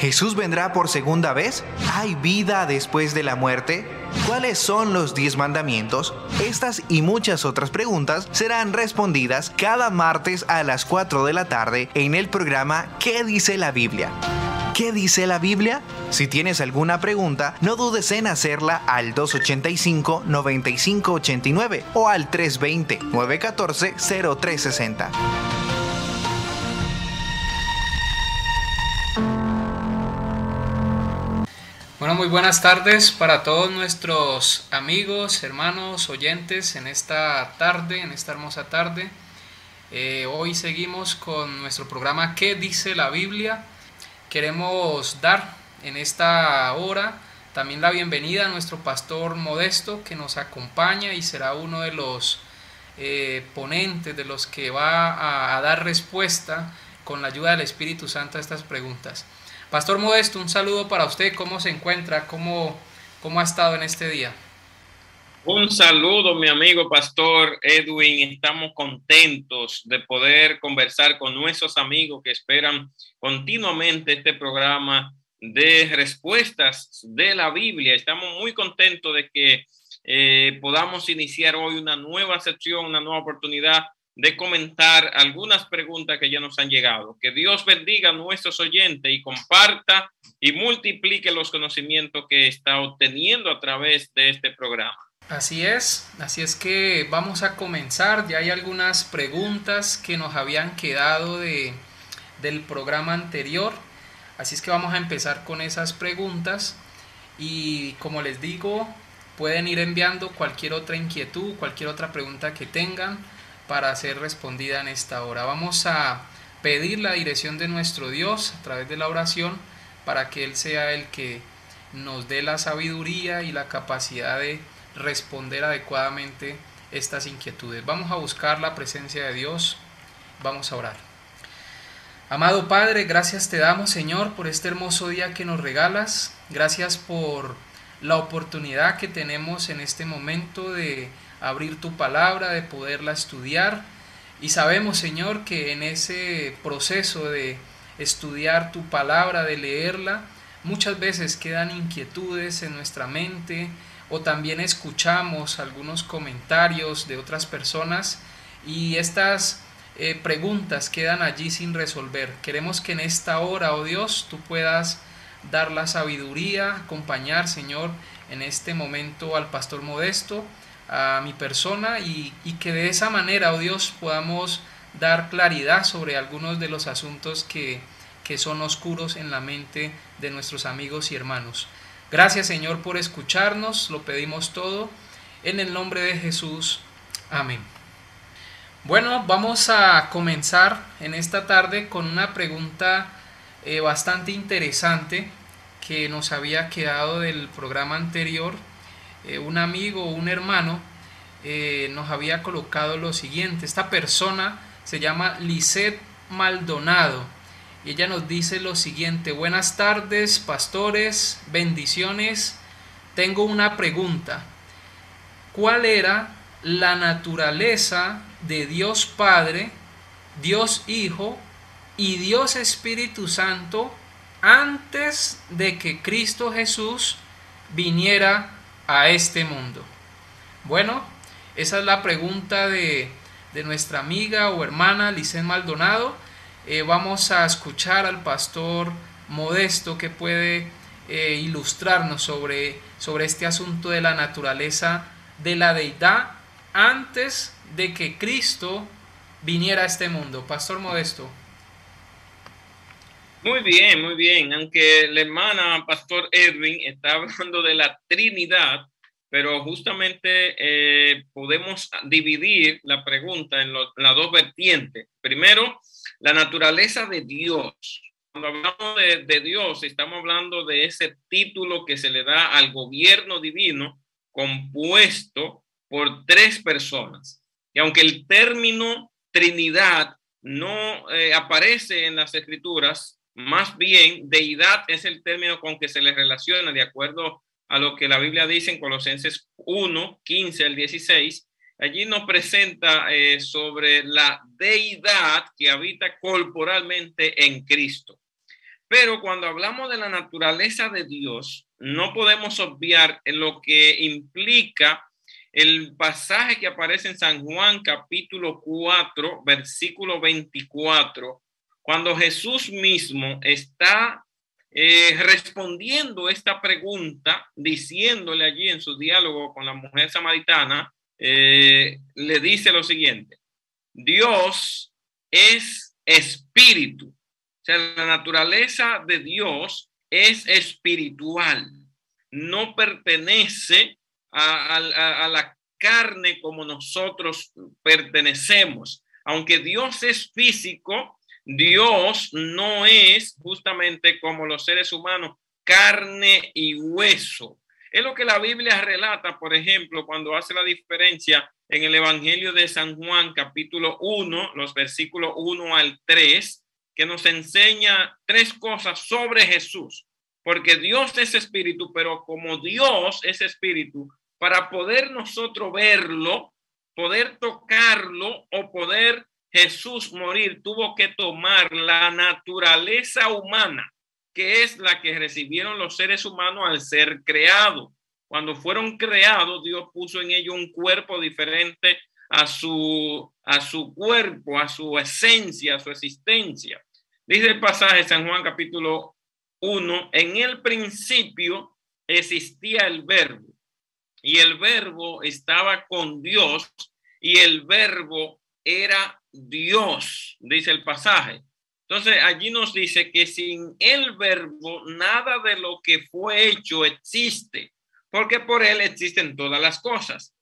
¿Jesús vendrá por segunda vez? ¿Hay vida después de la muerte? ¿Cuáles son los diez mandamientos? Estas y muchas otras preguntas serán respondidas cada martes a las 4 de la tarde en el programa ¿Qué dice la Biblia? ¿Qué dice la Biblia? Si tienes alguna pregunta, no dudes en hacerla al 285-9589 o al 320-914-0360. Bueno, muy buenas tardes para todos nuestros amigos, hermanos, oyentes en esta tarde, en esta hermosa tarde. Eh, hoy seguimos con nuestro programa ¿Qué dice la Biblia? Queremos dar en esta hora también la bienvenida a nuestro pastor Modesto que nos acompaña y será uno de los eh, ponentes, de los que va a, a dar respuesta con la ayuda del Espíritu Santo a estas preguntas. Pastor Modesto, un saludo para usted. ¿Cómo se encuentra? ¿Cómo, cómo ha estado en este día? Un saludo, mi amigo Pastor Edwin. Estamos contentos de poder conversar con nuestros amigos que esperan continuamente este programa de respuestas de la Biblia. Estamos muy contentos de que eh, podamos iniciar hoy una nueva sección, una nueva oportunidad de comentar algunas preguntas que ya nos han llegado. Que Dios bendiga a nuestros oyentes y comparta y multiplique los conocimientos que está obteniendo a través de este programa. Así es, así es que vamos a comenzar. Ya hay algunas preguntas que nos habían quedado de, del programa anterior. Así es que vamos a empezar con esas preguntas. Y como les digo, pueden ir enviando cualquier otra inquietud, cualquier otra pregunta que tengan para ser respondida en esta hora. Vamos a pedir la dirección de nuestro Dios a través de la oración para que Él sea el que nos dé la sabiduría y la capacidad de responder adecuadamente estas inquietudes. Vamos a buscar la presencia de Dios. Vamos a orar. Amado Padre, gracias te damos Señor por este hermoso día que nos regalas. Gracias por la oportunidad que tenemos en este momento de abrir tu palabra, de poderla estudiar. Y sabemos Señor que en ese proceso de estudiar tu palabra, de leerla, muchas veces quedan inquietudes en nuestra mente, o también escuchamos algunos comentarios de otras personas y estas eh, preguntas quedan allí sin resolver. Queremos que en esta hora, oh Dios, tú puedas dar la sabiduría, acompañar, Señor, en este momento al pastor modesto, a mi persona y, que de esa manera, oh Dios, podamos dar claridad sobre algunos de los asuntos que, que son oscuros en la mente de nuestros amigos y hermanos. Gracias Señor por escucharnos, lo pedimos todo en el nombre de Jesús. Amén. Bueno, vamos a comenzar en esta tarde con una pregunta eh, bastante interesante que nos había quedado del programa anterior. Eh, un amigo, un hermano, eh, nos había colocado lo siguiente. Esta persona se llama Lisette Maldonado y ella nos dice lo siguiente, buenas tardes, pastores, bendiciones. Tengo una pregunta. ¿Cuál era la naturaleza de Dios Padre, Dios Hijo y Dios Espíritu Santo antes de que Cristo Jesús viniera a este mundo? Bueno, esa es la pregunta de, de nuestra amiga o hermana Licen Maldonado eh, vamos a escuchar al pastor Modesto que puede eh, ilustrarnos sobre, sobre este asunto de la naturaleza de la deidad antes de que Cristo viniera a este mundo. Pastor Modesto. Muy bien, muy bien. Aunque la hermana Pastor Edwin está hablando de la Trinidad, pero justamente eh, podemos dividir la pregunta en las dos vertientes. Primero, la naturaleza de Dios. Cuando hablamos de, Dios, estamos hablando de ese título que se le da al gobierno divino compuesto por tres personas. Y aunque el término Trinidad no eh, aparece en las escrituras, más bien deidad es el término con que se le relaciona de acuerdo a lo que la Biblia dice en Colosenses 1, 15 al 16, Allí nos presenta eh, sobre la deidad que habita corporalmente en Cristo. Pero cuando hablamos de la naturaleza de Dios, no podemos obviar lo que implica el pasaje que aparece en San Juan capítulo 4, versículo 24, cuando Jesús mismo está eh, respondiendo esta pregunta, diciéndole allí en su diálogo con la mujer samaritana, eh, le dice lo siguiente, Dios es espíritu o sea, la naturaleza de Dios es espiritual, no pertenece a, la carne como nosotros pertenecemos. Aunque Dios es físico, Dios no es justamente como los seres humanos, carne y hueso. Es lo que la Biblia relata, por ejemplo, cuando hace la diferencia en el Evangelio de San Juan, capítulo 1, los versículos 1 al 3, que nos enseña tres cosas sobre Jesús, porque Dios es espíritu, pero como Dios es espíritu, para poder nosotros verlo, poder tocarlo o poder Jesús morir, tuvo que tomar la naturaleza humana, que es la que recibieron los seres humanos al ser creados. Cuando fueron creados, Dios puso en ellos un cuerpo diferente a su, a su cuerpo, a su esencia, a su existencia. Dice el pasaje San Juan capítulo 1, en el principio existía el verbo y el verbo estaba con Dios y el verbo era Dios, dice el pasaje. Entonces allí nos dice que sin el verbo nada de lo que fue hecho existe, porque por él existen todas las cosas.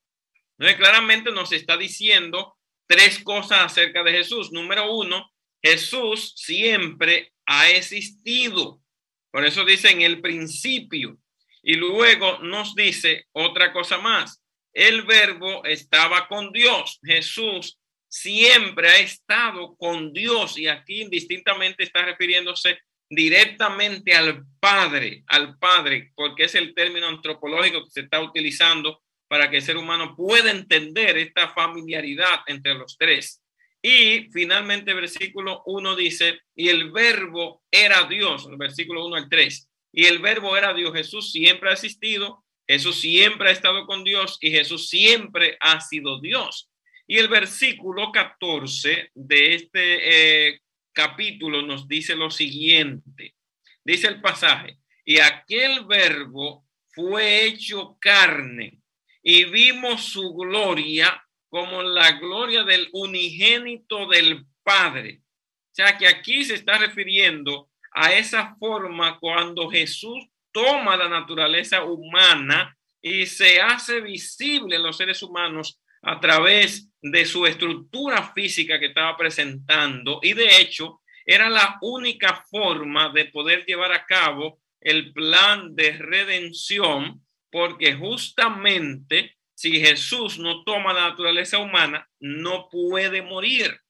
Entonces claramente nos está diciendo tres cosas acerca de Jesús. Número uno, Jesús siempre ha existido. Por eso dice en el principio. Y luego nos dice otra cosa más. El verbo estaba con Dios. Jesús siempre ha estado con Dios y aquí indistintamente está refiriéndose directamente al Padre, al Padre, porque es el término antropológico que se está utilizando para que el ser humano pueda entender esta familiaridad entre los tres. Y finalmente, versículo 1 dice, y el verbo era Dios, el versículo 1 al 3. Y el verbo era Dios. Jesús siempre ha existido, Jesús siempre ha estado con Dios y Jesús siempre ha sido Dios. Y el versículo 14 de este eh, capítulo nos dice lo siguiente. Dice el pasaje, y aquel verbo fue hecho carne y vimos su gloria como la gloria del unigénito del Padre. O sea que aquí se está refiriendo a esa forma cuando Jesús toma la naturaleza humana y se hace visible en los seres humanos a través de su estructura física que estaba presentando y de hecho era la única forma de poder llevar a cabo el plan de redención porque justamente si Jesús no toma la naturaleza humana, no puede morir,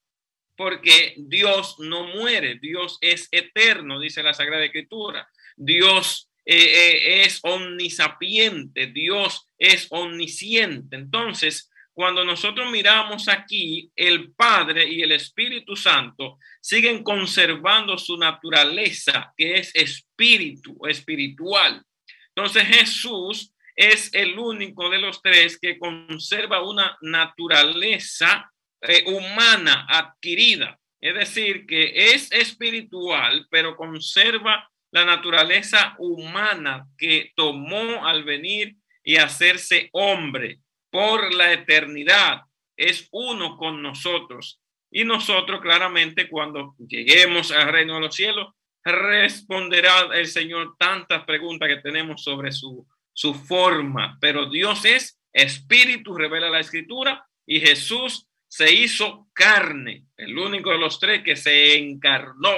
porque Dios no muere, Dios es eterno, dice la Sagrada Escritura. Dios eh, eh, es omnisapiente, Dios es omnisciente. Entonces, cuando nosotros miramos aquí, el Padre y el Espíritu Santo siguen conservando su naturaleza, que es espíritu, espiritual. Entonces Jesús es el único de los tres que conserva una naturaleza eh, humana adquirida. Es decir, que es espiritual, pero conserva la naturaleza humana que tomó al venir y hacerse hombre por la eternidad. Es uno con nosotros. Y nosotros claramente cuando lleguemos al reino de los cielos, responderá el Señor tantas preguntas que tenemos sobre su su forma, pero Dios es espíritu, revela la escritura, y Jesús se hizo carne, el único de los tres que se encarnó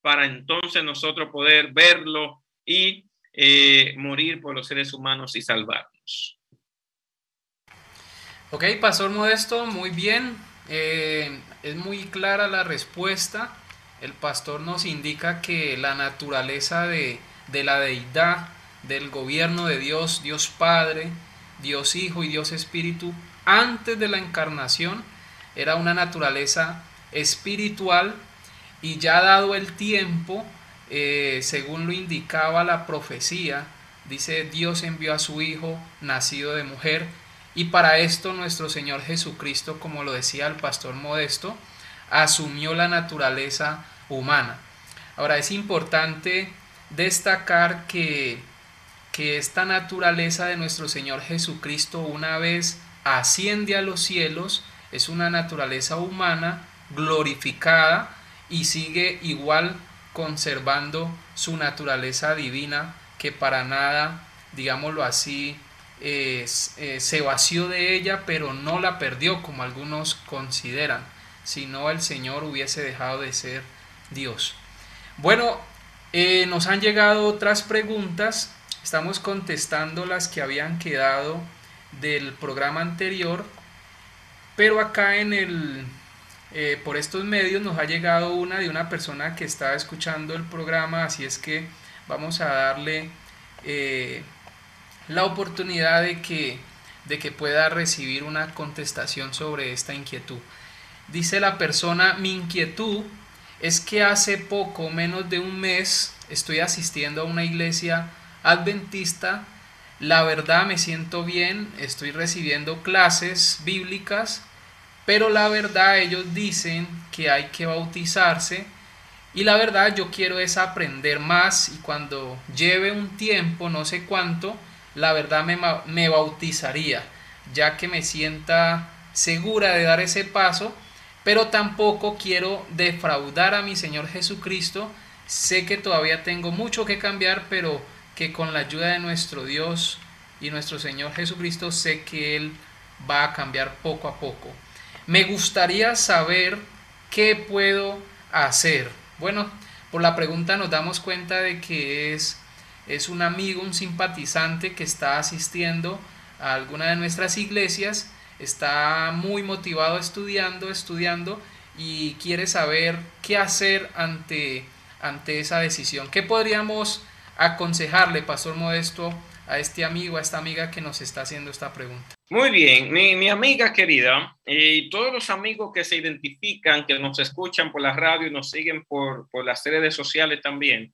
para entonces nosotros poder verlo y eh, morir por los seres humanos y salvarnos. Ok, Pastor Modesto, muy bien. Eh, es muy clara la respuesta. El pastor nos indica que la naturaleza de, de la deidad del gobierno de Dios, Dios Padre, Dios Hijo y Dios Espíritu, antes de la encarnación, era una naturaleza espiritual y ya dado el tiempo, eh, según lo indicaba la profecía, dice Dios envió a su Hijo nacido de mujer y para esto nuestro Señor Jesucristo, como lo decía el pastor Modesto, asumió la naturaleza humana. Ahora es importante destacar que, que esta naturaleza de nuestro Señor Jesucristo una vez asciende a los cielos, es una naturaleza humana glorificada y sigue igual conservando su naturaleza divina que para nada, digámoslo así, eh, se vació de ella, pero no la perdió como algunos consideran, si no el Señor hubiese dejado de ser Dios. Bueno, eh, nos han llegado otras preguntas, estamos contestando las que habían quedado del programa anterior, pero acá en el, eh, por estos medios nos ha llegado una de una persona que está escuchando el programa, así es que vamos a darle eh, la oportunidad de que, de que pueda recibir una contestación sobre esta inquietud. Dice la persona, mi inquietud es que hace poco, menos de un mes, estoy asistiendo a una iglesia adventista. La verdad me siento bien, estoy recibiendo clases bíblicas, pero la verdad ellos dicen que hay que bautizarse y la verdad yo quiero es aprender más y cuando lleve un tiempo, no sé cuánto, la verdad me, me bautizaría, ya que me sienta segura de dar ese paso pero tampoco quiero defraudar a mi Señor Jesucristo. Sé que todavía tengo mucho que cambiar, pero que con la ayuda de nuestro Dios y nuestro Señor Jesucristo sé que Él va a cambiar poco a poco. Me gustaría saber qué puedo hacer. Bueno, por la pregunta nos damos cuenta de que es, es un amigo, un simpatizante que está asistiendo a alguna de nuestras iglesias está muy motivado estudiando, estudiando y quiere saber qué hacer ante, ante esa decisión. ¿Qué podríamos aconsejarle, Pastor Modesto, a este amigo, a esta amiga que nos está haciendo esta pregunta? Muy bien, mi, amiga querida y todos los amigos que se identifican, que nos escuchan por la radio y nos siguen por, por las redes sociales también.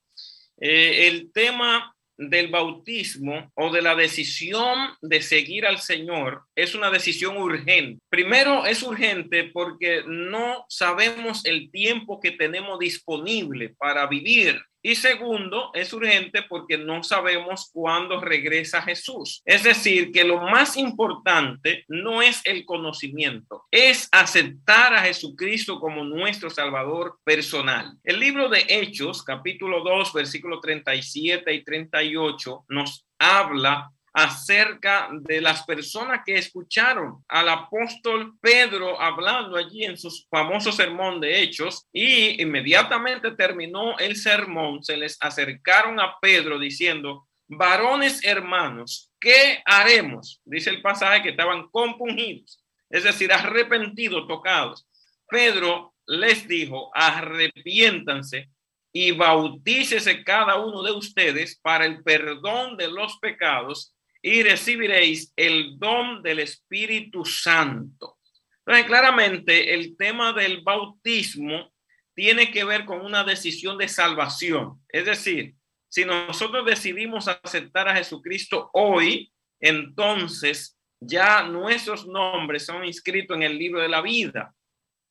Eh, el tema del bautismo o de la decisión de seguir al Señor es una decisión urgente. Primero es urgente porque no sabemos el tiempo que tenemos disponible para vivir y segundo, es urgente porque no sabemos cuándo regresa Jesús. Es decir, que lo más importante no es el conocimiento, es aceptar a Jesucristo como nuestro Salvador personal. El libro de Hechos, capítulo 2, versículo 37 y 38, nos habla acerca de las personas que escucharon al apóstol Pedro hablando allí en su famoso sermón de Hechos y inmediatamente terminó el sermón, se les acercaron a Pedro diciendo, varones hermanos, ¿qué haremos? Dice el pasaje que estaban compungidos, es decir, arrepentidos, tocados. Pedro les dijo, arrepiéntanse y bautícese cada uno de ustedes para el perdón de los pecados y recibiréis el don del Espíritu Santo. Entonces, claramente el tema del bautismo tiene que ver con una decisión de salvación. Es decir, si nosotros decidimos aceptar a Jesucristo hoy, entonces ya nuestros nombres son inscritos en el libro de la vida.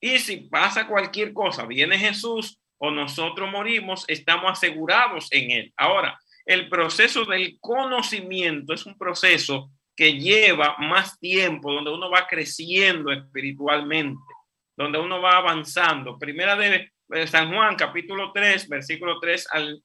Y si pasa cualquier cosa, viene Jesús o nosotros morimos, estamos asegurados en él. Ahora, el proceso del conocimiento es un proceso que lleva más tiempo, donde uno va creciendo espiritualmente, donde uno va avanzando. Primera de San Juan, capítulo 3, versículo 3 al,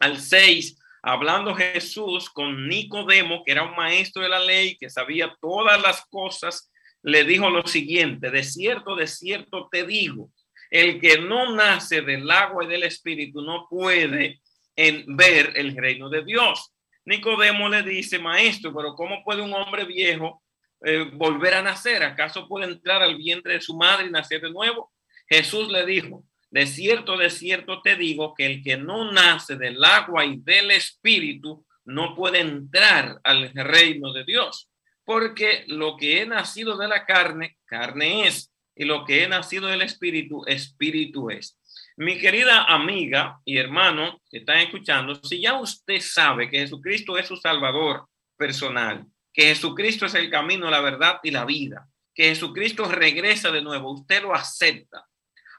al 6, hablando Jesús con Nicodemo, que era un maestro de la ley, que sabía todas las cosas, le dijo lo siguiente, de cierto, de cierto te digo, el que no nace del agua y del espíritu no puede en ver el reino de Dios. Nicodemo le dice, maestro, pero ¿cómo puede un hombre viejo eh, volver a nacer? ¿Acaso puede entrar al vientre de su madre y nacer de nuevo? Jesús le dijo, de cierto, de cierto te digo que el que no nace del agua y del espíritu no puede entrar al reino de Dios, porque lo que he nacido de la carne, carne es, y lo que he nacido del espíritu, espíritu es. Mi querida amiga y hermano que están escuchando, si ya usted sabe que Jesucristo es su Salvador personal, que Jesucristo es el camino, la verdad y la vida, que Jesucristo regresa de nuevo, usted lo acepta.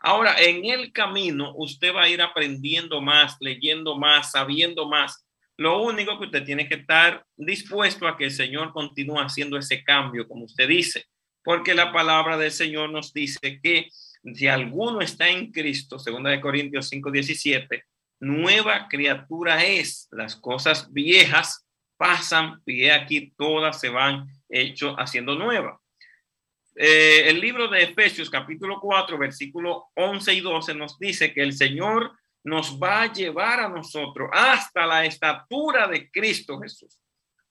Ahora, en el camino, usted va a ir aprendiendo más, leyendo más, sabiendo más. Lo único que usted tiene que estar dispuesto a que el Señor continúe haciendo ese cambio, como usted dice, porque la palabra del Señor nos dice que si alguno está en Cristo, segunda de Corintios 5, 17, nueva criatura es. Las cosas viejas pasan y aquí todas se van hecho haciendo nueva. Eh, el libro de Efesios capítulo 4 versículo 11 y 12 nos dice que el Señor nos va a llevar a nosotros hasta la estatura de Cristo Jesús.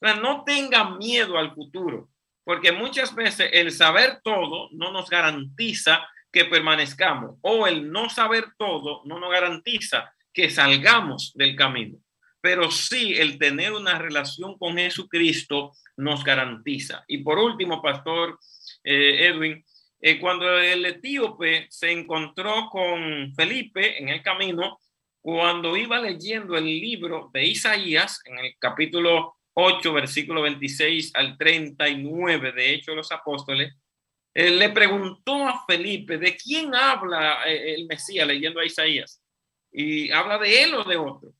No tengan miedo al futuro, porque muchas veces el saber todo no nos garantiza que permanezcamos o el no saber todo no nos garantiza que salgamos del camino. Pero sí el tener una relación con Jesucristo nos garantiza. Y por último, pastor eh, Edwin, eh, cuando el etíope se encontró con Felipe en el camino, cuando iba leyendo el libro de Isaías, en el capítulo 8, versículo 26 al 39 de Hechos de los Apóstoles, él le preguntó a Felipe de quién habla eh, el Mesías leyendo a Isaías. Y habla de él o de otro.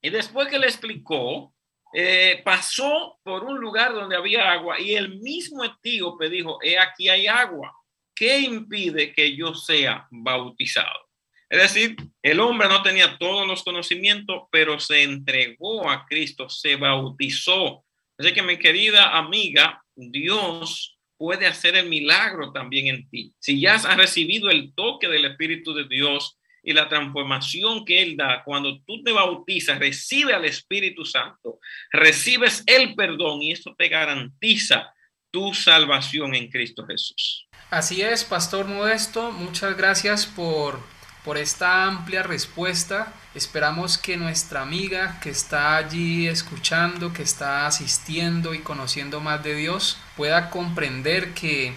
Y después que le explicó, eh, pasó por un lugar donde había agua y el mismo etíope dijo, he aquí hay agua. ¿Qué impide que yo sea bautizado? Es decir, el hombre no tenía todos los conocimientos, pero se entregó a Cristo, se bautizó. Así que mi querida amiga, Dios puede hacer el milagro también en ti. Si ya has recibido el toque del Espíritu de Dios y la transformación que Él da, cuando tú te bautizas, recibe al Espíritu Santo, recibes el perdón y eso te garantiza tu salvación en Cristo Jesús. Así es, Pastor Modesto, muchas gracias por, por esta amplia respuesta. Esperamos que nuestra amiga que está allí escuchando, que está asistiendo y conociendo más de Dios, pueda comprender que,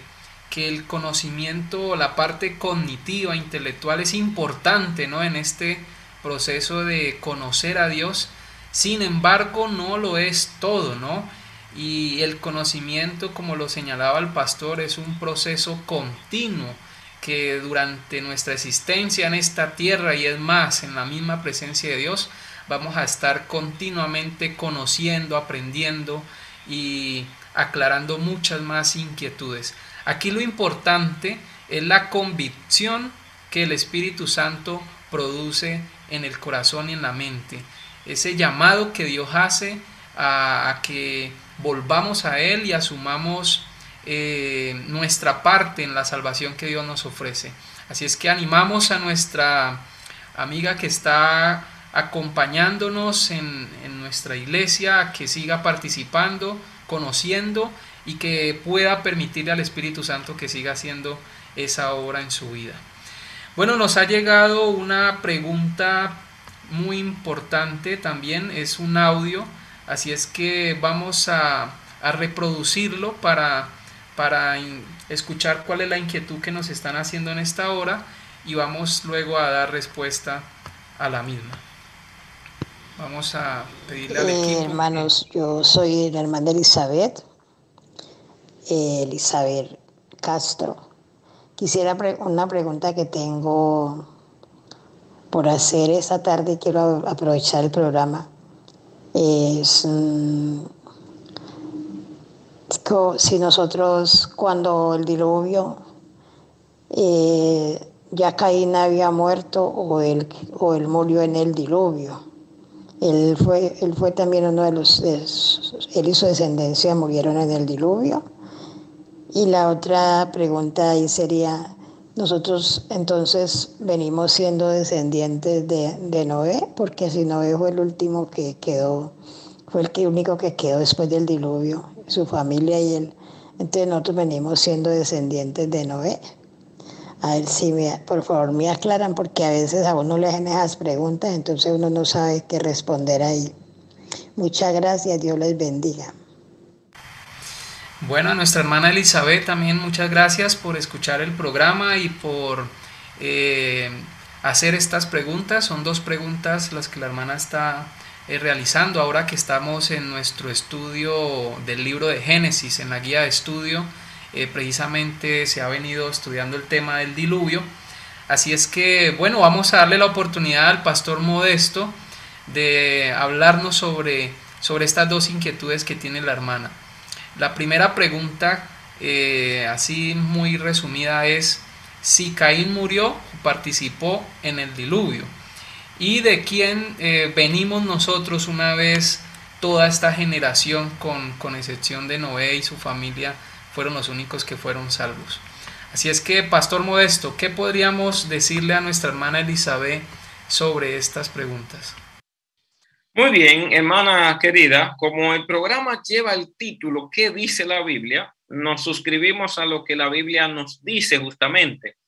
que el conocimiento, la parte cognitiva, intelectual es importante ¿no? en este proceso de conocer a Dios. Sin embargo, no lo es todo, ¿no? Y el conocimiento, como lo señalaba el pastor, es un proceso continuo que durante nuestra existencia en esta tierra y es más, en la misma presencia de Dios, vamos a estar continuamente conociendo, aprendiendo y aclarando muchas más inquietudes. Aquí lo importante es la convicción que el Espíritu Santo produce en el corazón y en la mente. Ese llamado que Dios hace a, que volvamos a Él y asumamos eh, nuestra parte en la salvación que Dios nos ofrece. Así es que animamos a nuestra amiga que está acompañándonos en, nuestra iglesia que siga participando, conociendo y que pueda permitirle al Espíritu Santo que siga haciendo esa obra en su vida. Bueno, nos ha llegado una pregunta muy importante también, es un audio, así es que vamos a reproducirlo para para escuchar cuál es la inquietud que nos están haciendo en esta hora y vamos luego a dar respuesta a la misma. Vamos a pedirle al eh, equipo. hermanos, yo soy la hermana Elizabeth, eh, Elizabeth Castro. Quisiera una pregunta que tengo por hacer esta tarde, quiero aprovechar el programa. Es. Mm, si nosotros cuando el diluvio eh, ya Caín había muerto o él, o él murió en el diluvio. Él fue, él fue también uno de los, él y su descendencia murieron en el diluvio. Y la otra pregunta ahí sería, nosotros entonces venimos siendo descendientes de, de Noé, porque si Noé fue el último que quedó, fue el que único que quedó después del diluvio su familia y él. Entonces nosotros venimos siendo descendientes de Noé. A ver si me, por favor me aclaran porque a veces a uno le hacen esas preguntas, entonces uno no sabe qué responder ahí. Muchas gracias, Dios les bendiga. Bueno, a nuestra hermana Elizabeth también muchas gracias por escuchar el programa y por eh, hacer estas preguntas. Son dos preguntas las que la hermana está eh, realizando ahora que estamos en nuestro estudio del libro de Génesis, en la guía de estudio. Eh, precisamente se ha venido estudiando el tema del diluvio. Así es que, bueno, vamos a darle la oportunidad al pastor Modesto de hablarnos sobre, sobre estas dos inquietudes que tiene la hermana. La primera pregunta, eh, así muy resumida, es si Caín murió o participó en el diluvio y de quién eh, venimos nosotros una vez toda esta generación, con, con excepción de Noé y su familia, fueron los únicos que fueron salvos. Así es que, Pastor Modesto, ¿qué podríamos decirle a nuestra hermana Elizabeth sobre estas preguntas? Muy bien, hermana querida, como el programa lleva el título ¿Qué dice la Biblia? Nos suscribimos a lo que la Biblia nos dice justamente.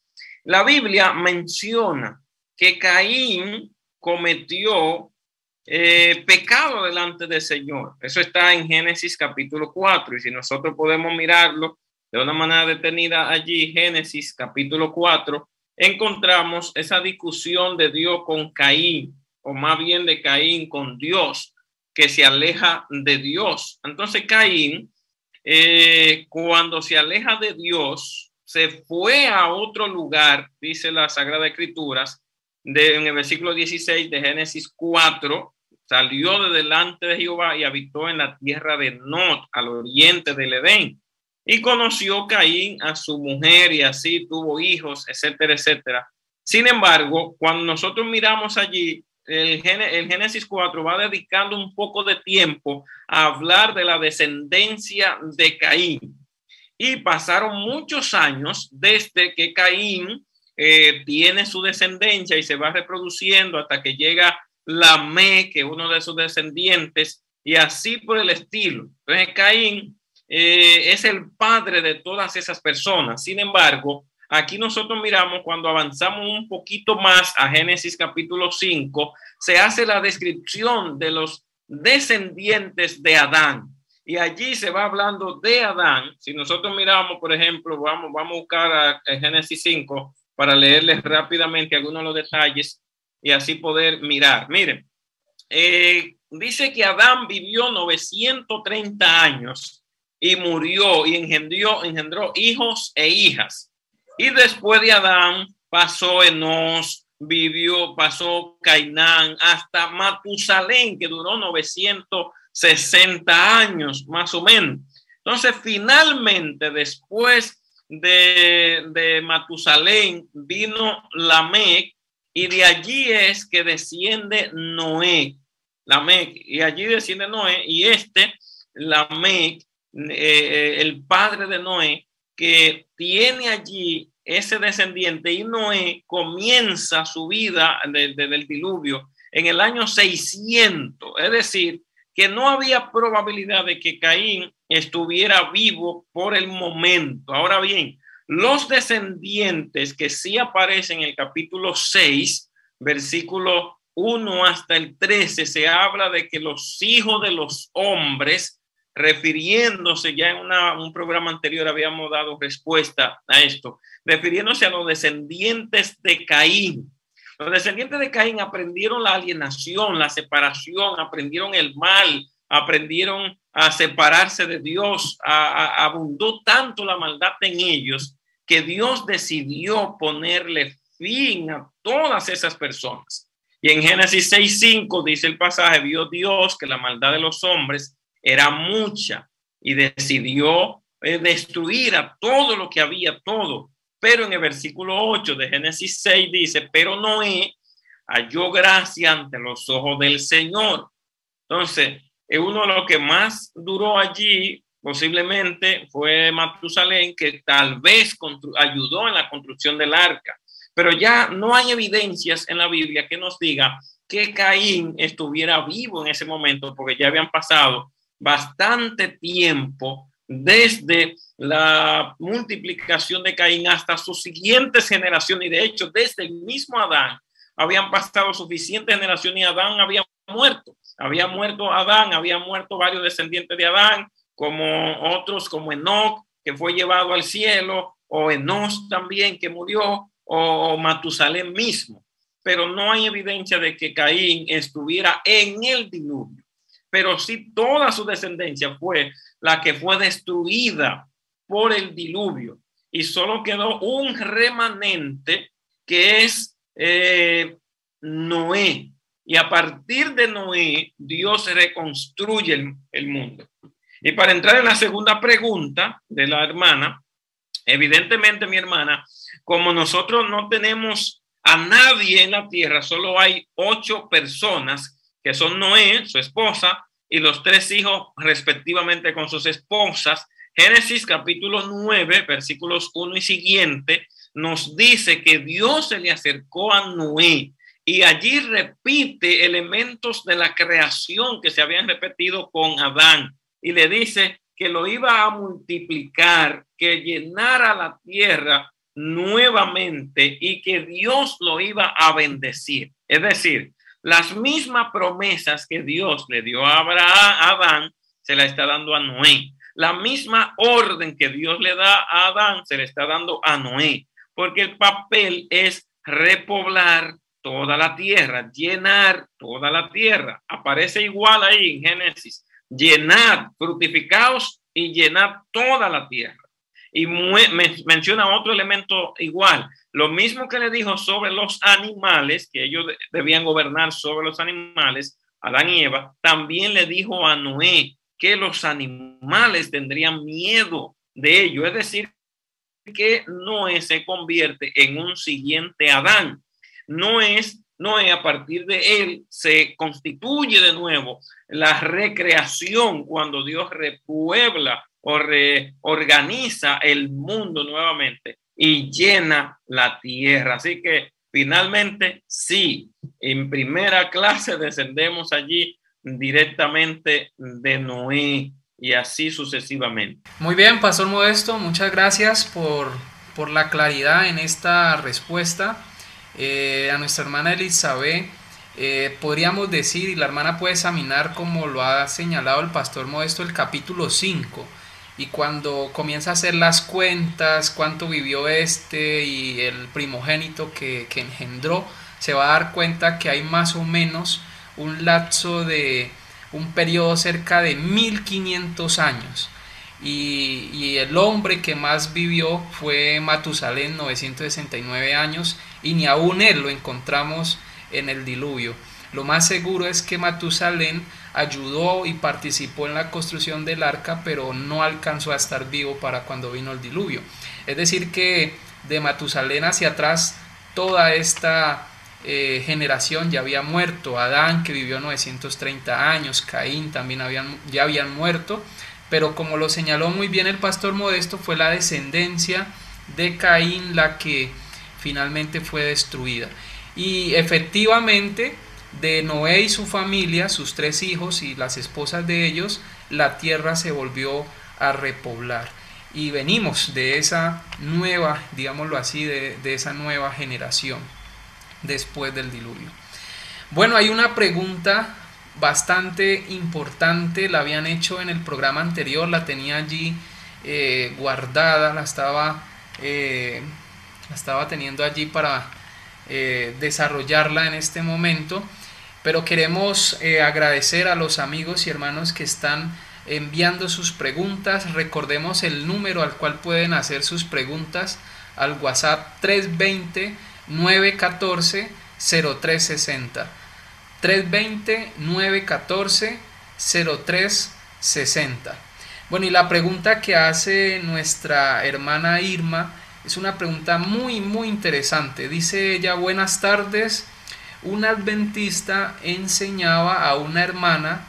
La Biblia menciona que Caín cometió eh, pecado delante del Señor. Eso está en Génesis capítulo 4 y si nosotros podemos mirarlo de una manera detenida allí, Génesis capítulo 4, encontramos esa discusión de Dios con Caín, o más bien de Caín con Dios, que se aleja de Dios. Entonces Caín, eh, cuando se aleja de Dios, se fue a otro lugar, dice la Sagrada Escrituras, de, en el versículo 16 de Génesis 4, salió de delante de Jehová y habitó en la tierra de Not, al oriente del Edén. Y conoció Caín a su mujer y así tuvo hijos, etcétera, etcétera. Sin embargo, cuando nosotros miramos allí, el, el, Génesis 4 va dedicando un poco de tiempo a hablar de la descendencia de Caín. Y pasaron muchos años desde que Caín eh, tiene su descendencia y se va reproduciendo hasta que llega Lamé, que es uno de sus descendientes, y así por el estilo. Entonces Caín eh, es el padre de todas esas personas. Sin embargo, aquí nosotros miramos cuando avanzamos un poquito más a Génesis capítulo 5, se hace la descripción de los descendientes de Adán. Y allí se va hablando de Adán. Si nosotros miramos, por ejemplo, vamos, vamos a buscar a, Génesis 5 para leerles rápidamente algunos de los detalles y así poder mirar. Miren, eh, dice que Adán vivió 930 años y murió y engendró, engendró hijos e hijas. Y después de Adán pasó Enos, vivió, pasó Cainán, hasta Matusalén, que duró 960 años, más o menos. Entonces, finalmente, después de, de Matusalén, vino Lamec, y de allí es que desciende Noé, Lamec, y allí desciende Noé, y este, Lamec, eh, el padre de Noé, que tiene allí ese descendiente y Noé comienza su vida desde el diluvio en el año 600, es decir, que no había probabilidad de que Caín estuviera vivo por el momento. Ahora bien, los descendientes que sí aparecen en el capítulo 6, versículo 1 hasta el 13, se habla de que los hijos de los hombres refiriéndose, ya en un programa anterior habíamos dado respuesta a esto, refiriéndose a los descendientes de Caín. Los descendientes de Caín aprendieron la alienación, la separación, aprendieron el mal, aprendieron a separarse de Dios, abundó tanto la maldad en ellos que Dios decidió ponerle fin a todas esas personas. Y en Génesis 6.5 dice el pasaje, vio Dios que la maldad de los hombres era mucha y decidió eh, destruir a todo lo que había, todo. Pero en el versículo 8 de Génesis 6 dice, pero Noé halló gracia ante los ojos del Señor. Entonces, uno de los que más duró allí posiblemente fue Matusalén, que tal vez ayudó en la construcción del arca. Pero ya no hay evidencias en la Biblia que nos diga que Caín estuviera vivo en ese momento, porque ya habían pasado bastante tiempo desde la multiplicación de Caín hasta sus siguientes generaciones. Y de hecho, desde el mismo Adán habían pasado suficientes generaciones y Adán había muerto. Había muerto Adán, había muerto varios descendientes de Adán, como otros como Enoch, que fue llevado al cielo, o Enos también, que murió, o Matusalén mismo. pero no hay evidencia de que Caín estuviera en el diluvio. Pero sí toda su descendencia fue la que fue destruida por el diluvio y solo quedó un remanente que es eh, Noé. Y a partir de Noé, Dios reconstruye el, el mundo. Y para entrar en la segunda pregunta de la hermana, evidentemente mi hermana, como nosotros no tenemos a nadie en la tierra, solo hay ocho personas que son Noé, su esposa, y los tres hijos respectivamente con sus esposas. Génesis capítulo 9, versículos 1 y siguiente, nos dice que Dios se le acercó a Noé y allí repite elementos de la creación que se habían repetido con Adán y le dice que lo iba a multiplicar, que llenara la tierra nuevamente y que Dios lo iba a bendecir. Es decir, las mismas promesas que Dios le dio a Abraham, a Adán, se la está dando a Noé. La misma orden que Dios le da a Adán, se le está dando a Noé, porque el papel es repoblar toda la tierra, llenar toda la tierra. Aparece igual ahí en Génesis llenad, fructificaos y llenad toda la tierra. Y menciona otro elemento igual, lo mismo que le dijo sobre los animales, que ellos debían gobernar sobre los animales, Adán y Eva, también le dijo a Noé que los animales tendrían miedo de ello, es decir, que Noé se convierte en un siguiente Adán. No es Noé, a partir de él, se constituye de nuevo la recreación cuando Dios repuebla o reorganiza el mundo nuevamente y llena la tierra. Así que finalmente, sí, en primera clase descendemos allí directamente de Noé y así sucesivamente. Muy bien, Pastor Modesto, muchas gracias por, por la claridad en esta respuesta. Eh, a nuestra hermana Elizabeth, eh, podríamos decir, y la hermana puede examinar como lo ha señalado el pastor Modesto, el capítulo 5, y cuando comienza a hacer las cuentas, cuánto vivió este y el primogénito que, engendró, se va a dar cuenta que hay más o menos un lapso de un periodo cerca de 1500 años. Y, y, el hombre que más vivió fue Matusalén, 969 años, y ni aún él lo encontramos en el diluvio. Lo más seguro es que Matusalén ayudó y participó en la construcción del arca, pero no alcanzó a estar vivo para cuando vino el diluvio. Es decir, que de Matusalén hacia atrás, toda esta eh, generación ya había muerto. Adán, que vivió 930 años, Caín también habían, ya habían muerto, pero como lo señaló muy bien el pastor Modesto, fue la descendencia de Caín la que finalmente fue destruida. Y efectivamente, de Noé y su familia, sus tres hijos y las esposas de ellos, la tierra se volvió a repoblar. Y venimos de esa nueva, digámoslo así, de, de esa nueva generación después del diluvio. Bueno, hay una pregunta bastante importante, la habían hecho en el programa anterior, la tenía allí eh, guardada, la estaba eh, estaba teniendo allí para eh, desarrollarla en este momento. Pero queremos eh, agradecer a los amigos y hermanos que están enviando sus preguntas. Recordemos el número al cual pueden hacer sus preguntas al WhatsApp 320 914 0360. 320 914 0360. Bueno, y la pregunta que hace nuestra hermana Irma es una pregunta muy, muy interesante. Dice ella, buenas tardes. Un adventista enseñaba a una hermana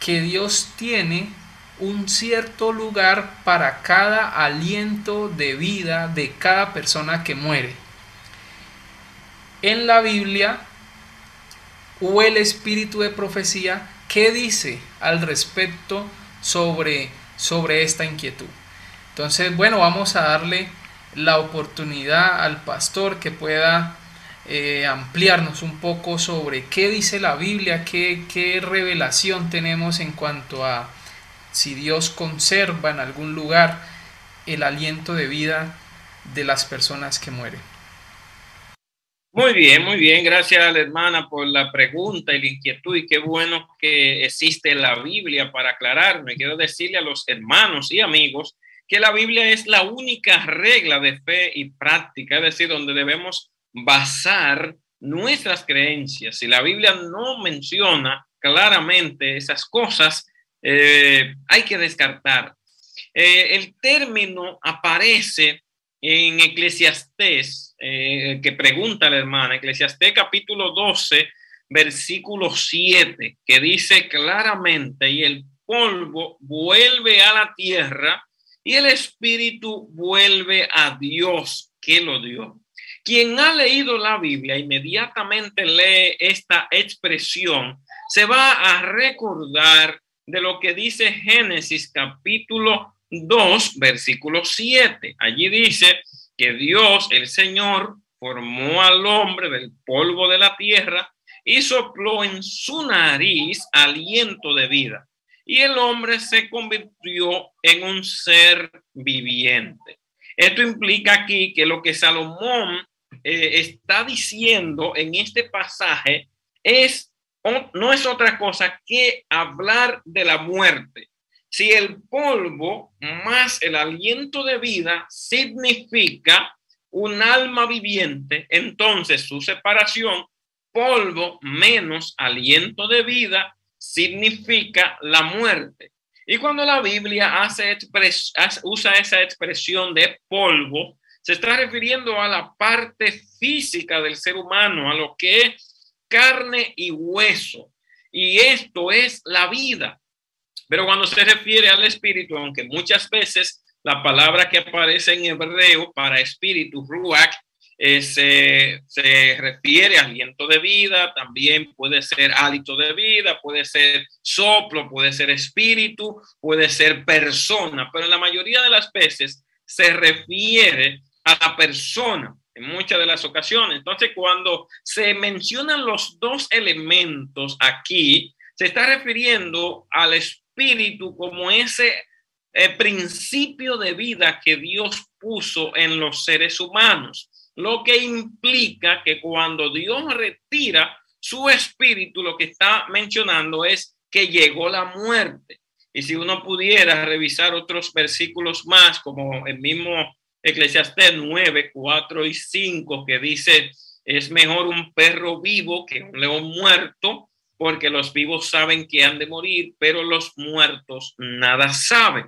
que Dios tiene un cierto lugar para cada aliento de vida de cada persona que muere. En la Biblia o el espíritu de profecía, ¿qué dice al respecto sobre, sobre esta inquietud? Entonces, bueno, vamos a darle la oportunidad al pastor que pueda eh, ampliarnos un poco sobre qué dice la Biblia, qué, qué revelación tenemos en cuanto a si Dios conserva en algún lugar el aliento de vida de las personas que mueren. Muy bien, muy bien. Gracias a la hermana por la pregunta y la inquietud. Y qué bueno que existe la Biblia para aclararme. Quiero decirle a los hermanos y amigos que la Biblia es la única regla de fe y práctica, es decir, donde debemos basar nuestras creencias. Si la Biblia no menciona claramente esas cosas, eh, hay que descartar. Eh, el término aparece en Eclesiastés, eh, que pregunta la hermana, Eclesiastés capítulo 12, versículo 7, que dice claramente, y el polvo vuelve a la tierra y el espíritu vuelve a Dios que lo dio. Quien ha leído la Biblia inmediatamente lee esta expresión, se va a recordar de lo que dice Génesis capítulo 2, versículo 7. Allí dice que Dios, el Señor, formó al hombre del polvo de la tierra y sopló en su nariz aliento de vida. Y el hombre se convirtió en un ser viviente. Esto implica aquí que lo que Salomón eh, está diciendo en este pasaje es no es otra cosa que hablar de la muerte. Si el polvo más el aliento de vida significa un alma viviente, entonces su separación, polvo menos aliento de vida, significa la muerte. Y cuando la Biblia hace usa esa expresión de polvo, se está refiriendo a la parte física del ser humano, a lo que es carne y hueso. Y esto es la vida. Pero cuando se refiere al espíritu, aunque muchas veces la palabra que aparece en hebreo para espíritu, ruach, eh, se, se, refiere a aliento de vida, también puede ser hálito de vida, puede ser soplo, puede ser espíritu, puede ser persona, pero la mayoría de las veces se refiere a la persona en muchas de las ocasiones. Entonces, cuando se mencionan los dos elementos aquí, se está refiriendo al espíritu como ese eh, principio de vida que Dios puso en los seres humanos, lo que implica que cuando Dios retira su espíritu, lo que está mencionando es que llegó la muerte. Y si uno pudiera revisar otros versículos más, como el mismo Eclesiastés 9, 4 y 5, que dice, es mejor un perro vivo que un león muerto, porque los vivos saben que han de morir, pero los muertos nada saben.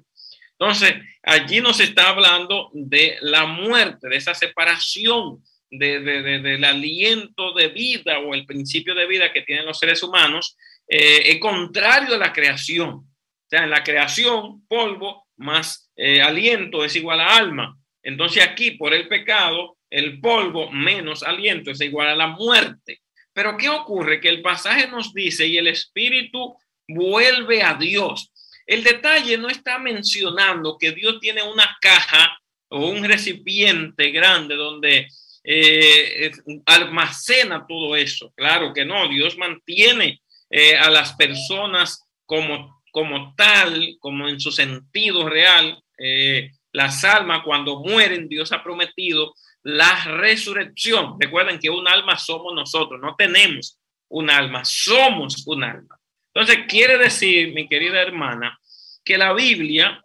Entonces, allí nos está hablando de la muerte, de esa separación de, del aliento de vida o el principio de vida que tienen los seres humanos, eh, contrario a la creación. O sea, en la creación, polvo más eh, aliento es igual a alma. Entonces aquí, por el pecado, el polvo menos aliento es igual a la muerte. Pero ¿qué ocurre? Que el pasaje nos dice y el espíritu vuelve a Dios. El detalle no está mencionando que Dios tiene una caja o un recipiente grande donde eh, almacena todo eso. Claro que no, Dios mantiene eh, a las personas como, como tal, como en su sentido real. Eh, las almas cuando mueren, Dios ha prometido la resurrección. Recuerden que un alma somos nosotros, no tenemos un alma, somos un alma. Entonces, quiere decir, mi querida hermana, que la Biblia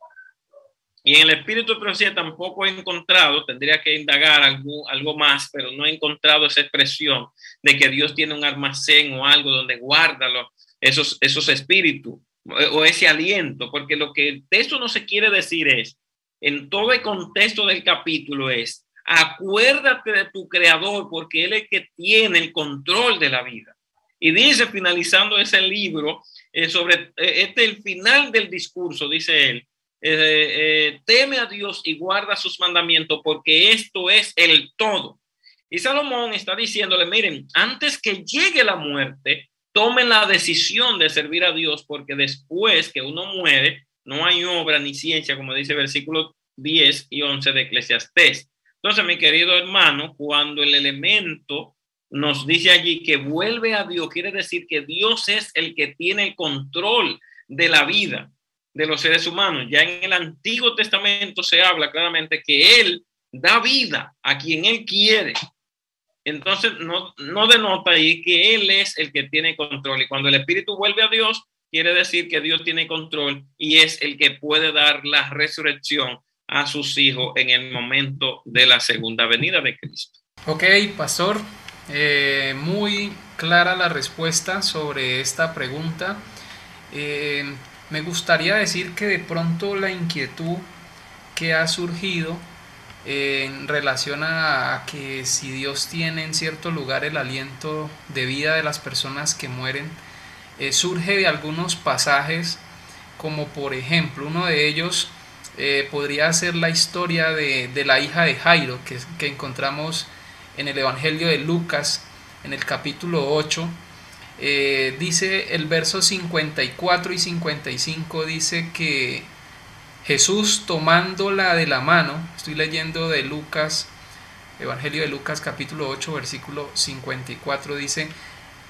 y en el Espíritu de Profecía tampoco he encontrado, tendría que indagar algo, algo más, pero no he encontrado esa expresión de que Dios tiene un almacén o algo donde guarda los, esos, esos espíritus o ese aliento, porque lo que de eso no se quiere decir es, en todo el contexto del capítulo es, acuérdate de tu creador porque él es el que tiene el control de la vida. Y dice, finalizando ese libro, eh, sobre eh, este el final del discurso, dice él, eh, teme a Dios y guarda sus mandamientos porque esto es el todo. Y Salomón está diciéndole, miren, antes que llegue la muerte, tomen la decisión de servir a Dios porque después que uno muere, no hay obra ni ciencia, como dice versículo 10 y 11 de Eclesiastés. Entonces, mi querido hermano, cuando el elemento nos dice allí que vuelve a Dios, quiere decir que Dios es el que tiene el control de la vida de los seres humanos. Ya en el Antiguo Testamento se habla claramente que Él da vida a quien Él quiere. entonces no, no denota ahí que Él es el que tiene control. Y cuando el Espíritu vuelve a Dios, quiere decir que Dios tiene control y es el que puede dar la resurrección a sus hijos en el momento de la segunda venida de Cristo. Ok, pastor, eh, muy clara la respuesta sobre esta pregunta. Eh, me gustaría decir que de pronto la inquietud que ha surgido en relación a, que si Dios tiene en cierto lugar el aliento de vida de las personas que mueren, eh, surge de algunos pasajes, como por ejemplo, uno de ellos eh, podría ser la historia de, la hija de Jairo, que, que, encontramos en el Evangelio de Lucas, en el capítulo 8. Eh, dice el verso 54 y 55, dice que Jesús tomándola de la mano, estoy leyendo de Lucas, Evangelio de Lucas capítulo 8, versículo 54, dice,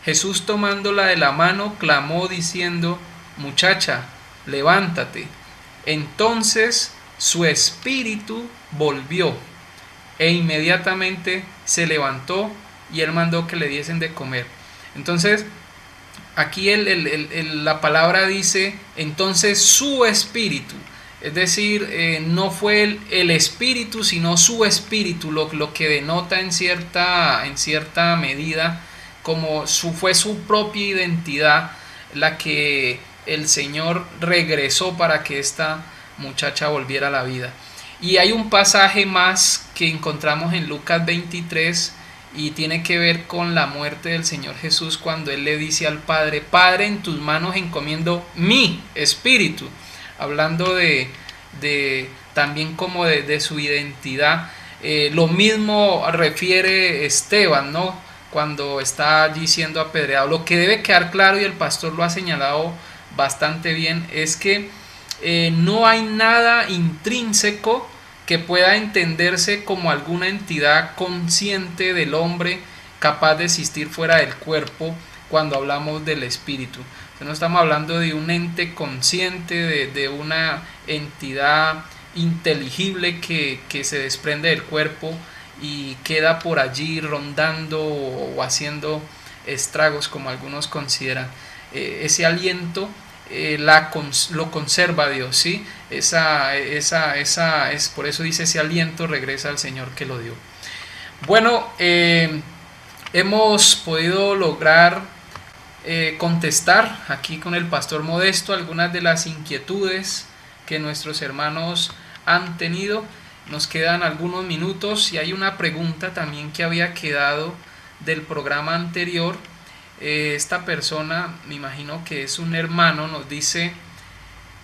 Jesús tomándola de la mano, clamó diciendo, muchacha, levántate. Entonces su espíritu volvió e inmediatamente se levantó y él mandó que le diesen de comer. Entonces, aquí la palabra dice, entonces su espíritu. Es decir, eh, no fue el, espíritu, sino su espíritu, lo, lo, que denota en cierta, en cierta medida como su, fue su propia identidad la que el Señor regresó para que esta muchacha volviera a la vida. Y hay un pasaje más que encontramos en Lucas 23 y tiene que ver con la muerte del Señor Jesús cuando Él le dice al Padre, Padre, en tus manos encomiendo mi espíritu hablando de, también como de, su identidad. Eh, lo mismo refiere Esteban, ¿no? Cuando está allí siendo apedreado. Lo que debe quedar claro, y el pastor lo ha señalado bastante bien, es que eh, no hay nada intrínseco que pueda entenderse como alguna entidad consciente del hombre capaz de existir fuera del cuerpo cuando hablamos del espíritu no estamos hablando de un ente consciente, de, una entidad inteligible que, se desprende del cuerpo y queda por allí rondando o, haciendo estragos como algunos consideran. Eh, ese aliento eh, lo conserva Dios, ¿sí? Esa, esa, esa, es, por eso dice ese aliento regresa al Señor que lo dio. Bueno, eh, hemos podido lograr contestar aquí con el pastor Modesto algunas de las inquietudes que nuestros hermanos han tenido. Nos quedan algunos minutos y hay una pregunta también que había quedado del programa anterior. Eh, esta persona, me imagino que es un hermano, nos dice,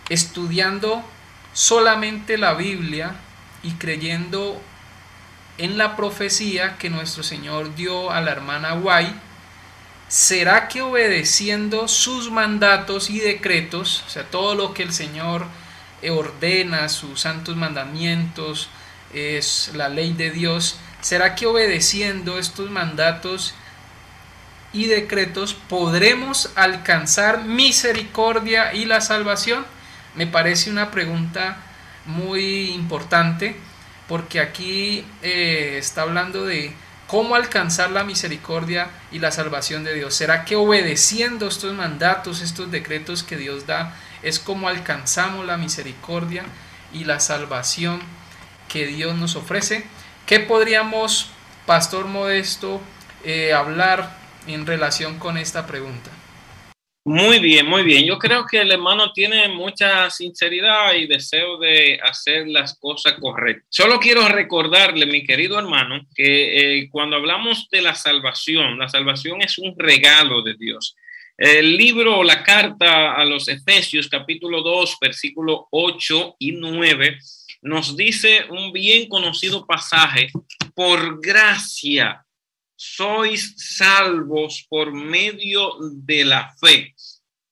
estudiando solamente la Biblia y creyendo en la profecía que nuestro Señor dio a la hermana White, ¿será que obedeciendo sus mandatos y decretos, o sea, todo lo que el Señor ordena, sus santos mandamientos, es la ley de Dios, ¿será que obedeciendo estos mandatos y decretos podremos alcanzar misericordia y la salvación? Me parece una pregunta muy importante porque aquí eh, está hablando de ¿Cómo alcanzar la misericordia y la salvación de Dios? ¿Será que obedeciendo estos mandatos, estos decretos que Dios da, es como alcanzamos la misericordia y la salvación que Dios nos ofrece? ¿Qué podríamos, Pastor Modesto, eh, hablar en relación con esta pregunta? Muy bien, muy bien. Yo creo que el hermano tiene mucha sinceridad y deseo de hacer las cosas correctas. Solo quiero recordarle, mi querido hermano, que eh, cuando hablamos de la salvación, la salvación es un regalo de Dios. El libro, la carta a los Efesios, capítulo 2, versículo 8 y 9, nos dice un bien conocido pasaje, por gracia sois salvos por medio de la fe.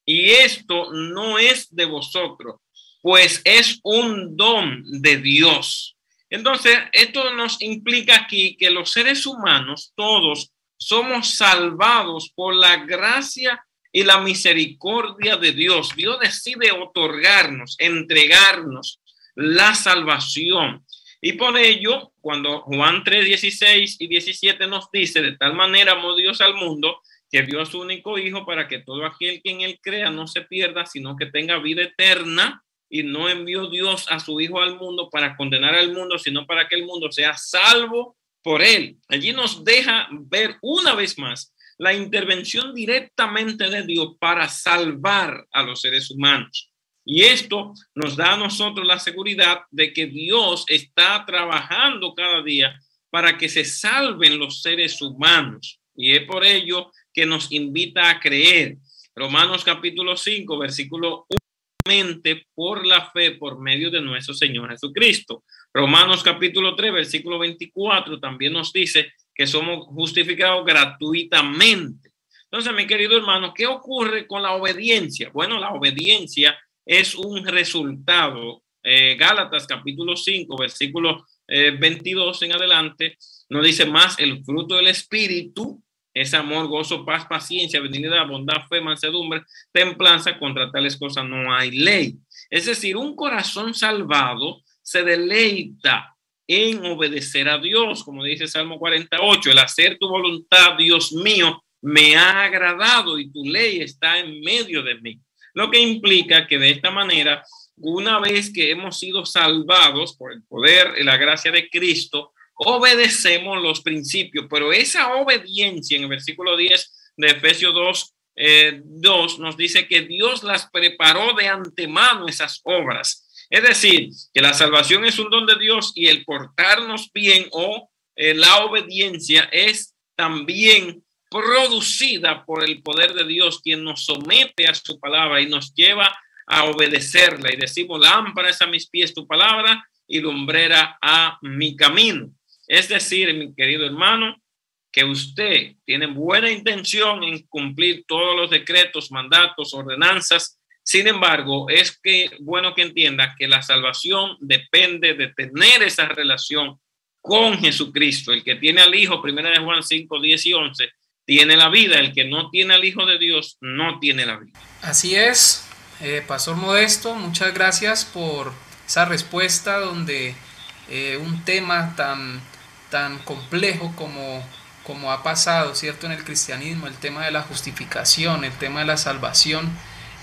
Y esto no es de vosotros, pues es un don de Dios. Entonces, esto nos implica aquí que los seres humanos, todos, somos salvados por la gracia y la misericordia de Dios. Dios decide otorgarnos, entregarnos la salvación. Y por ello, cuando Juan 3, 16 y 17 nos dice, de tal manera amó Dios al mundo, que dio a su único Hijo para que todo aquel que en él crea no se pierda, sino que tenga vida eterna. Y no envió Dios a su Hijo al mundo para condenar al mundo, sino para que el mundo sea salvo por él. Allí nos deja ver una vez más la intervención directamente de Dios para salvar a los seres humanos. Y esto nos da a nosotros la seguridad de que Dios está trabajando cada día para que se salven los seres humanos. Y es por ello que nos invita a creer. Romanos capítulo 5, versículo 1 por la fe por medio de nuestro Señor Jesucristo. Romanos capítulo 3, versículo 24 también nos dice que somos justificados gratuitamente. Entonces, mi querido hermano, ¿qué ocurre con la obediencia? Bueno, la obediencia es un resultado. Eh, Gálatas capítulo 5, versículo 22 eh, en adelante, nos dice más el fruto del Espíritu, es amor, gozo, paz, paciencia, benignidad, bondad, fe, mansedumbre, templanza, contra tales cosas no hay ley. Es decir, un corazón salvado se deleita en obedecer a Dios, como dice Salmo 48, el hacer tu voluntad, Dios mío, me ha agradado y tu ley está en medio de mí. Lo que implica que de esta manera, una vez que hemos sido salvados por el poder y la gracia de Cristo, obedecemos los principios, pero esa obediencia en el versículo 10 de Efesios 2, 2 eh, nos dice que Dios las preparó de antemano esas obras. Es decir, que la salvación es un don de Dios y el portarnos bien o eh, la obediencia es también producida por el poder de Dios, quien nos somete a su palabra y nos lleva a obedecerla. Y decimos, lámpara es a mis pies tu palabra y lumbrera a mi camino. Es decir, mi querido hermano, que usted tiene buena intención en cumplir todos los decretos, mandatos, ordenanzas. Sin embargo, es que bueno que entienda que la salvación depende de tener esa relación con Jesucristo. El que tiene al Hijo, primera de Juan 5, 10 y 11, tiene la vida. El que no tiene al Hijo de Dios, no tiene la vida. Así es, eh, Pastor Modesto, muchas gracias por esa respuesta donde eh, un tema tan tan complejo como, como ha pasado, ¿cierto? En el cristianismo, el tema de la justificación, el tema de la salvación,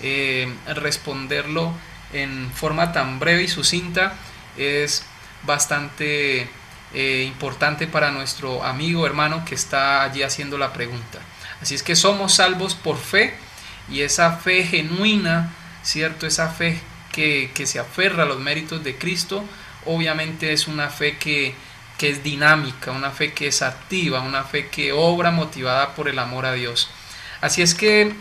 eh, responderlo en forma tan breve y sucinta es bastante eh, importante para nuestro amigo, hermano que está allí haciendo la pregunta. Así es que somos salvos por fe y esa fe genuina, ¿cierto? Esa fe que, que se aferra a los méritos de Cristo, obviamente es una fe que que es dinámica, una fe que es activa, una fe que obra motivada por el amor a Dios. Así es que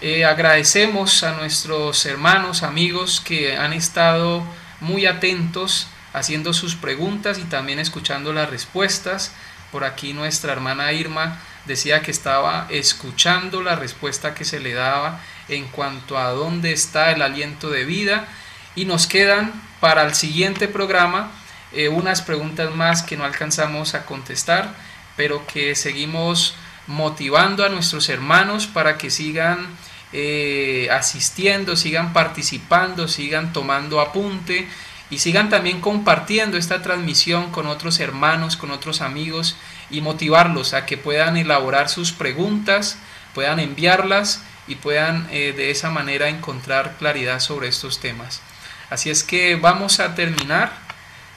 eh, agradecemos a nuestros hermanos, amigos que han estado muy atentos haciendo sus preguntas y también escuchando las respuestas. Por aquí nuestra hermana Irma decía que estaba escuchando la respuesta que se le daba en cuanto a dónde está el aliento de vida y nos quedan para el siguiente programa eh, unas preguntas más que no alcanzamos a contestar, pero que seguimos motivando a nuestros hermanos para que sigan eh, asistiendo, sigan participando, sigan tomando apunte y sigan también compartiendo esta transmisión con otros hermanos, con otros amigos y motivarlos a que puedan elaborar sus preguntas, puedan enviarlas y puedan eh, de esa manera encontrar claridad sobre estos temas. Así es que vamos a terminar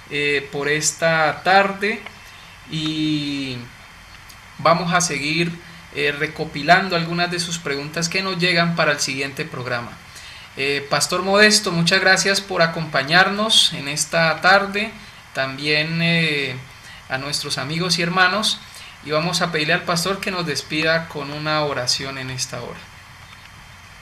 eh, por esta tarde y vamos a seguir eh, recopilando algunas de sus preguntas que nos llegan para el siguiente programa. Eh, Pastor Modesto, muchas gracias por acompañarnos en esta tarde, también a nuestros amigos y hermanos, y vamos a pedirle al pastor que nos despida con una oración en esta hora.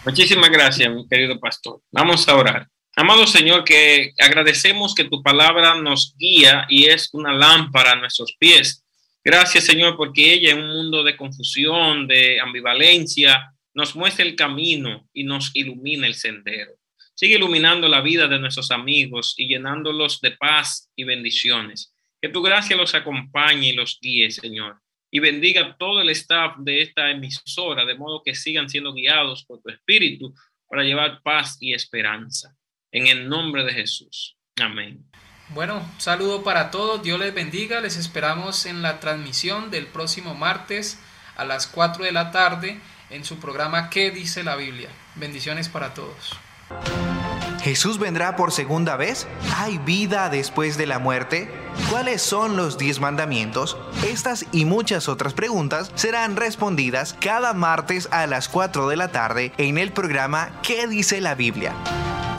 Muchísimas gracias, mi querido pastor. Vamos a orar. Amado Señor, que agradecemos que tu palabra nos guía y es una lámpara a nuestros pies. Gracias, Señor, porque ella en un mundo de confusión, de ambivalencia, nos muestra el camino y nos ilumina el sendero. Sigue iluminando la vida de nuestros amigos y llenándolos de paz y bendiciones. Que tu gracia los acompañe y los guíe, Señor. Y bendiga todo el staff de esta emisora, de modo que sigan siendo guiados por tu espíritu para llevar paz y esperanza. En el nombre de Jesús. Amén. Bueno, saludo para todos, Dios les bendiga, les esperamos en la transmisión del próximo martes a las 4 de la tarde en su programa ¿Qué dice la Biblia? Bendiciones para todos. ¿Jesús vendrá por segunda vez? ¿Hay vida después de la muerte? ¿Cuáles son los diez mandamientos? Estas y muchas otras preguntas serán respondidas cada martes a las 4 de la tarde en el programa ¿Qué dice la Biblia?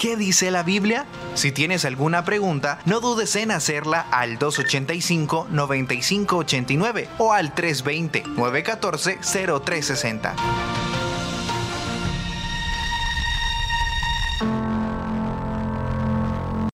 ¿Qué dice la Biblia? Si tienes alguna pregunta, no dudes en hacerla al 285-9589 o al 320-914-0360.